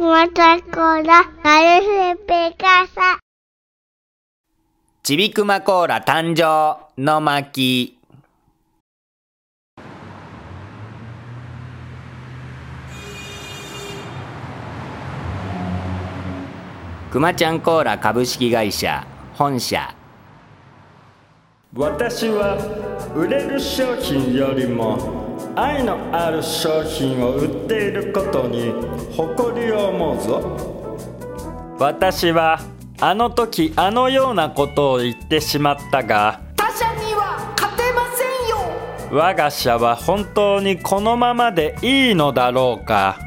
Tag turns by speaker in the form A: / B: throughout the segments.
A: まちゃんコーラ、なるふペカサ。
B: ちびくまコーラ誕生の巻。くまちゃんコーラ株式会社本社
C: 私は売れる商品よりも愛のある商品を売っていることに誇りを思うぞ。私はあの時あのようなことを言ってしまったが
D: 他社には勝てませんよ。
C: 我が社は本当にこのままでいいのだろうか。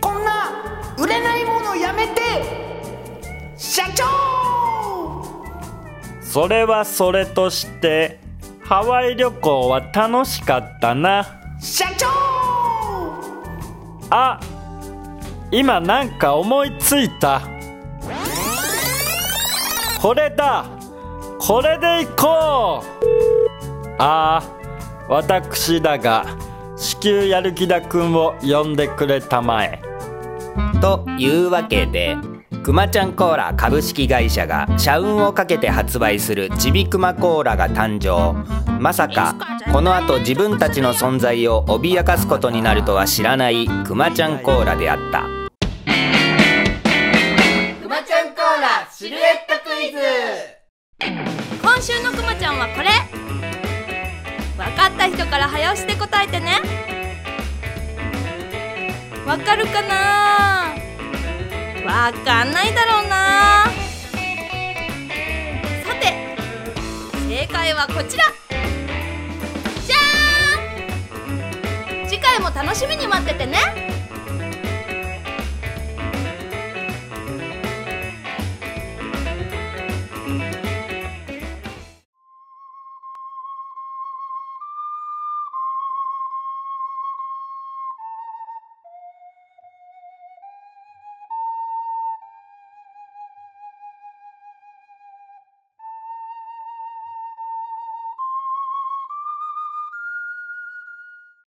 D: こんな売れないものやめて社長。
C: それはそれとしてハワイ旅行は楽しかったな。
D: 社長！
C: あ今なんか思いついた。これだ。これで行こう。ああ私だが至急やる気だくんを呼んでくれたまえ。
B: というわけでくまちゃんコーラ株式会社が社運をかけて発売するちびくまコーラが誕生。まさかこの後自分たちの存在を脅かすことになるとは知らないくまちゃんコーラであった。
E: くまちゃんコーラシルエットクイズ。
F: 今週のくまちゃんはこれ。分かった人から早押しで答えてね。わかるかな？わかんないだろうな。さて正解はこちら。じゃーん！次回も楽しみに待っててね。